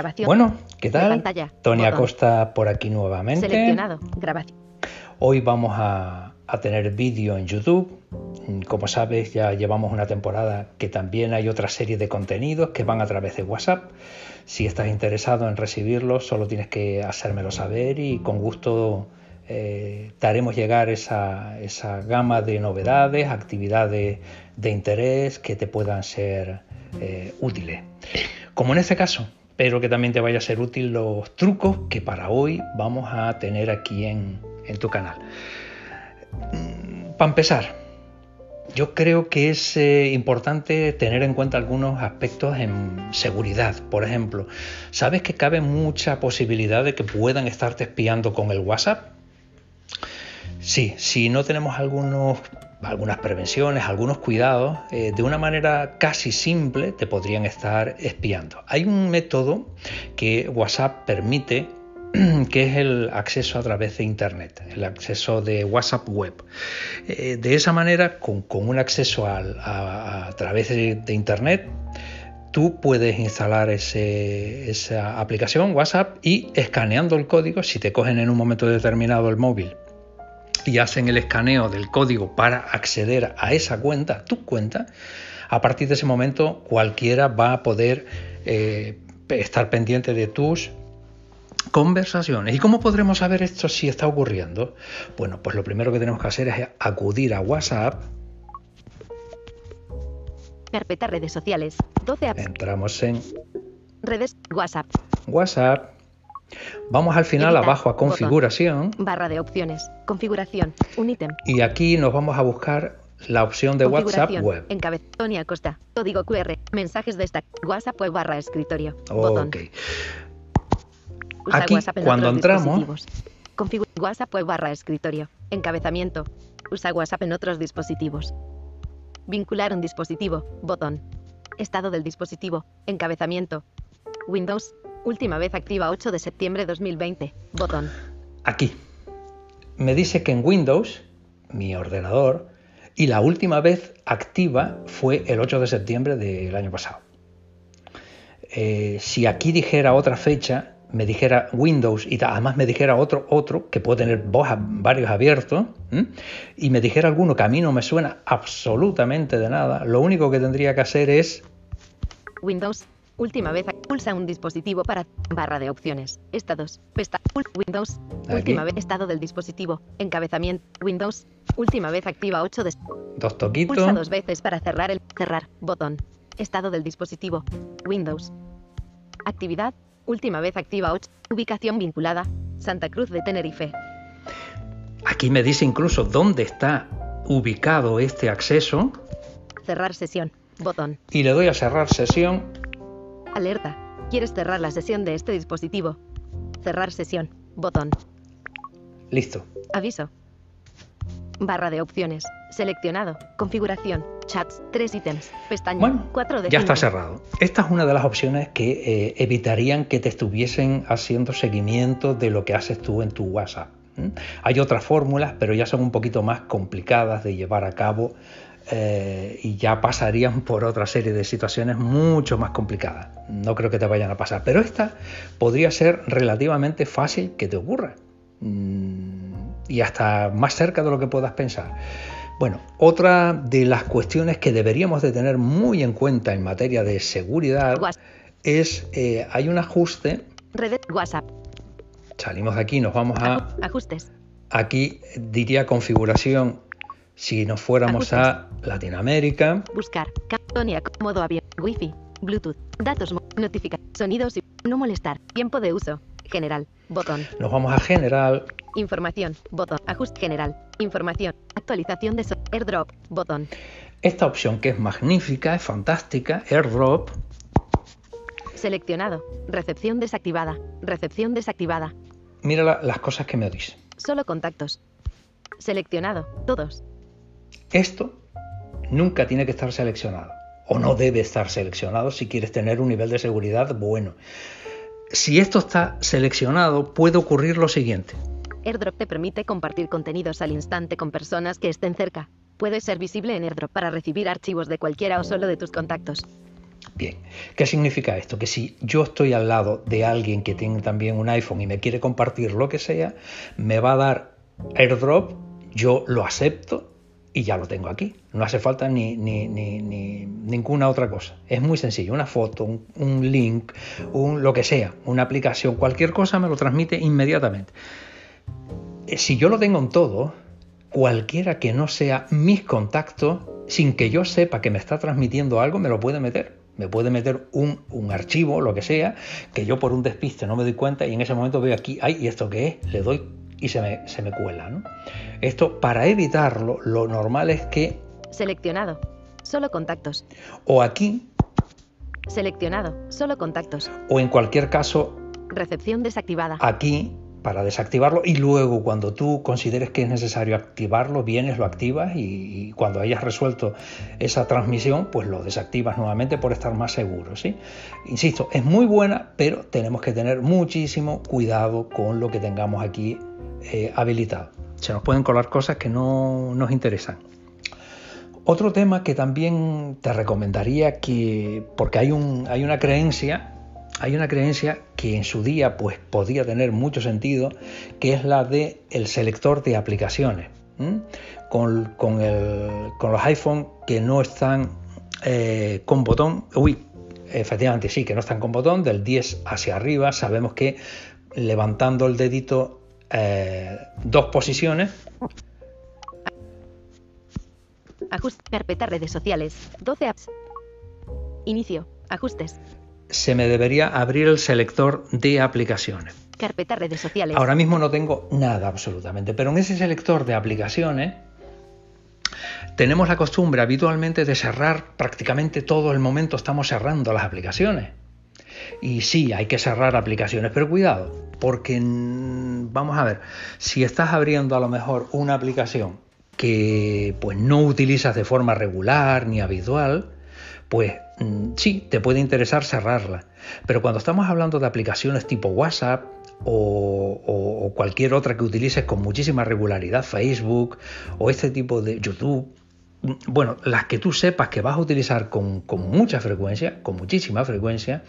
Grabación. Bueno, ¿qué tal? pantalla. Tony Botón. Acosta por aquí nuevamente. Seleccionado. Grabación. Hoy vamos a, a tener vídeo en YouTube. Como sabes, ya llevamos una temporada que también hay otra serie de contenidos que van a través de WhatsApp. Si estás interesado en recibirlos, solo tienes que hacérmelo saber y con gusto eh, te haremos llegar esa, esa gama de novedades, actividades de interés que te puedan ser eh, útiles. Como en este caso, pero que también te vaya a ser útil los trucos que para hoy vamos a tener aquí en, en tu canal. Para empezar, yo creo que es eh, importante tener en cuenta algunos aspectos en seguridad. Por ejemplo, ¿sabes que cabe mucha posibilidad de que puedan estarte espiando con el WhatsApp? Sí, si no tenemos algunos, algunas prevenciones, algunos cuidados, eh, de una manera casi simple te podrían estar espiando. Hay un método que WhatsApp permite que es el acceso a través de Internet, el acceso de WhatsApp web. Eh, de esa manera, con, un acceso a, través de, Internet, tú puedes instalar esa aplicación WhatsApp y escaneando el código, si te cogen en un momento determinado el móvil y hacen el escaneo del código para acceder a esa cuenta, tu cuenta, a partir de ese momento cualquiera va a poder eh, estar pendiente de tus conversaciones. ¿Y cómo podremos saber esto si está ocurriendo? Bueno, pues lo primero que tenemos que hacer es acudir a WhatsApp, Carpeta redes sociales. 12 apps. entramos en Redes. WhatsApp. WhatsApp, vamos al final Editar, abajo a botón. configuración Barra de opciones. Configuración. Un ítem. y aquí nos vamos a buscar la opción de WhatsApp web. Encabez. Tony Acosta. Código QR. Mensajes de esta. WhatsApp web barra escritorio. Botón. Ok. Usa Aquí, WhatsApp en cuando entramos- dispositivos. Configu- WhatsApp web barra escritorio. Encabezamiento. Usa WhatsApp en otros dispositivos. Vincular un dispositivo. Botón. Estado del dispositivo. Encabezamiento. Windows. Última vez activa 8 de septiembre 2020. Botón. Aquí. Me dice que en Windows, mi ordenador, y la última vez activa fue el 8 de septiembre del año pasado. Eh, si aquí dijera otra fecha, me dijera Windows y además me dijera otro, otro que puede tener varios abiertos, ¿m? y me dijera alguno que a mí no me suena absolutamente de nada, lo único que tendría que hacer es Windows. Última vez pulsa un dispositivo para barra de opciones. Estados. Pesta. Windows. Aquí. Última vez estado del dispositivo. Encabezamiento. Windows. Última vez activa 8 de dos toquitos. Pulsa dos veces para cerrar el cerrar botón. Estado del dispositivo. Windows. Actividad. Última vez activa 8. Ubicación vinculada. Santa Cruz de Tenerife. Aquí me dice incluso dónde está ubicado este acceso Cerrar sesión. Botón. y le doy a cerrar sesión. Alerta. ¿Quieres cerrar la sesión de este dispositivo? Cerrar sesión. Botón. Listo. Aviso. Barra de opciones. Seleccionado. Configuración. Chats. 3 ítems. Pestaña. Bueno, 4 de ya está cerrado. Esta es una de las opciones que eh, evitarían que te estuviesen haciendo seguimiento de lo que haces tú en tu WhatsApp. Hay otras fórmulas, pero ya son un poquito más complicadas de llevar a cabo eh, y ya pasarían por otra serie de situaciones mucho más complicadas. No creo que te vayan a pasar, pero esta podría ser relativamente fácil que te ocurra. Mm, y hasta más cerca de lo que puedas pensar. Bueno, otra de las cuestiones que deberíamos de tener muy en cuenta en materia de seguridad es, eh, hay un ajuste. WhatsApp. salimos de aquí, nos vamos a, Aju- Ajustes. aquí diría configuración, si nos fuéramos a Latinoamérica, Buscar. Ca- Tony Ac- Modo avión. Wi-Fi. Bluetooth. Datos. Notificar. Sonidos y. No molestar. Tiempo de uso. General. Botón. nos vamos a general, Información. Botón. Ajuste general. Información. Actualización de so- AirDrop. Botón. esta opción que es magnífica, es fantástica, AirDrop, Seleccionado. Recepción desactivada. Recepción desactivada. mira la- las cosas que me dice. Solo contactos. Seleccionado. Todos. Esto nunca tiene que estar seleccionado o no debe estar seleccionado si quieres tener un nivel de seguridad bueno. Si esto está seleccionado, puede ocurrir lo siguiente. AirDrop te permite compartir contenidos al instante con personas que estén cerca. Puede ser visible en AirDrop para recibir archivos de cualquiera o solo de tus contactos. Bien, ¿qué significa esto? Que si yo estoy al lado de alguien que tiene también un iPhone y me quiere compartir lo que sea, me va a dar airdrop, yo lo acepto y ya lo tengo aquí. No hace falta ni, ni, ninguna otra cosa. Es muy sencillo. Una foto, un, link, un, lo que sea, una aplicación, cualquier cosa me lo transmite inmediatamente. Eh, si yo lo tengo en todo, cualquiera que no sea mis contactos, sin que yo sepa que me está transmitiendo algo, me lo puede meter. Me puede meter un, un, archivo, lo que sea, que yo por un despiste no me doy cuenta y en ese momento veo aquí, ay, ¿y esto qué es? Le doy y se me, se me cuela. ¿no? Esto, para evitarlo, lo normal es que... Seleccionado. Solo contactos. O aquí... Seleccionado. Solo contactos. O en cualquier caso... Recepción desactivada. Aquí para desactivarlo y luego cuando tú consideres que es necesario activarlo, vienes, lo activas y, cuando hayas resuelto esa transmisión, pues lo desactivas nuevamente por estar más seguro. ¿sí? Insisto, es muy buena, pero tenemos que tener muchísimo cuidado con lo que tengamos aquí eh, habilitado. Se nos pueden colar cosas que no nos interesan. Otro tema que también te recomendaría que, porque hay, un, hay una creencia hay una creencia que en su día pues, podía tener mucho sentido, que es la de el selector de aplicaciones. Con, los iPhone que no están eh, con botón, uy, efectivamente sí, que no están con botón, del 10 hacia arriba, sabemos que levantando el dedito eh, dos posiciones. Ajuste, carpeta, redes sociales, 12 apps. Inicio, ajustes se me debería abrir el selector de aplicaciones. Carpeta redes sociales. Ahora mismo no tengo nada absolutamente, pero en ese selector de aplicaciones tenemos la costumbre habitualmente de cerrar prácticamente todo el momento, estamos cerrando las aplicaciones. Y sí, hay que cerrar aplicaciones, pero cuidado, porque vamos a ver, si estás abriendo a lo mejor una aplicación que pues no utilizas de forma regular ni habitual, pues sí, te puede interesar cerrarla. Pero cuando estamos hablando de aplicaciones tipo WhatsApp o, cualquier otra que utilices con muchísima regularidad, Facebook o este tipo de YouTube, bueno, las que tú sepas que vas a utilizar con, mucha frecuencia, con muchísima frecuencia,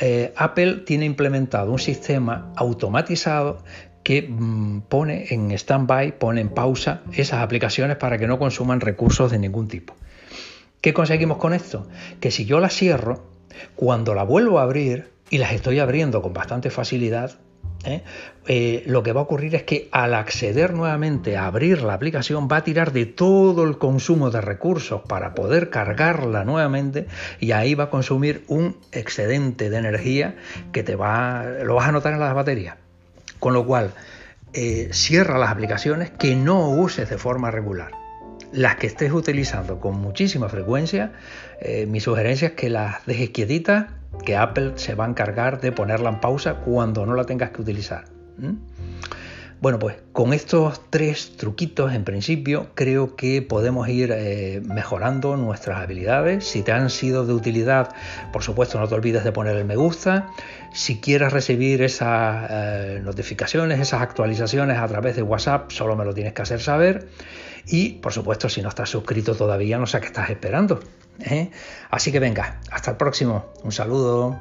eh, Apple tiene implementado un sistema automatizado que mm, pone en stand-by, pone en pausa esas aplicaciones para que no consuman recursos de ningún tipo. ¿Qué conseguimos con esto? Que si yo la cierro, cuando la vuelvo a abrir, y las estoy abriendo con bastante facilidad, ¿eh? Eh, lo que va a ocurrir es que al acceder nuevamente a abrir la aplicación va a tirar de todo el consumo de recursos para poder cargarla nuevamente y ahí va a consumir un excedente de energía que te va, lo vas a notar en las baterías. Con lo cual, eh, cierra las aplicaciones que no uses de forma regular las que estés utilizando con muchísima frecuencia, mi sugerencia es que las dejes quietitas, que Apple se va a encargar de ponerla en pausa cuando no la tengas que utilizar. Bueno, pues con estos tres truquitos en principio creo que podemos ir eh, mejorando nuestras habilidades. Si te han sido de utilidad, por supuesto no te olvides de poner el me gusta. Si quieres recibir esas eh, notificaciones, esas actualizaciones a través de WhatsApp, solo me lo tienes que hacer saber. Y por supuesto, si no estás suscrito todavía, no sé qué estás esperando. ¿Eh? Así que venga, hasta el próximo. Un saludo.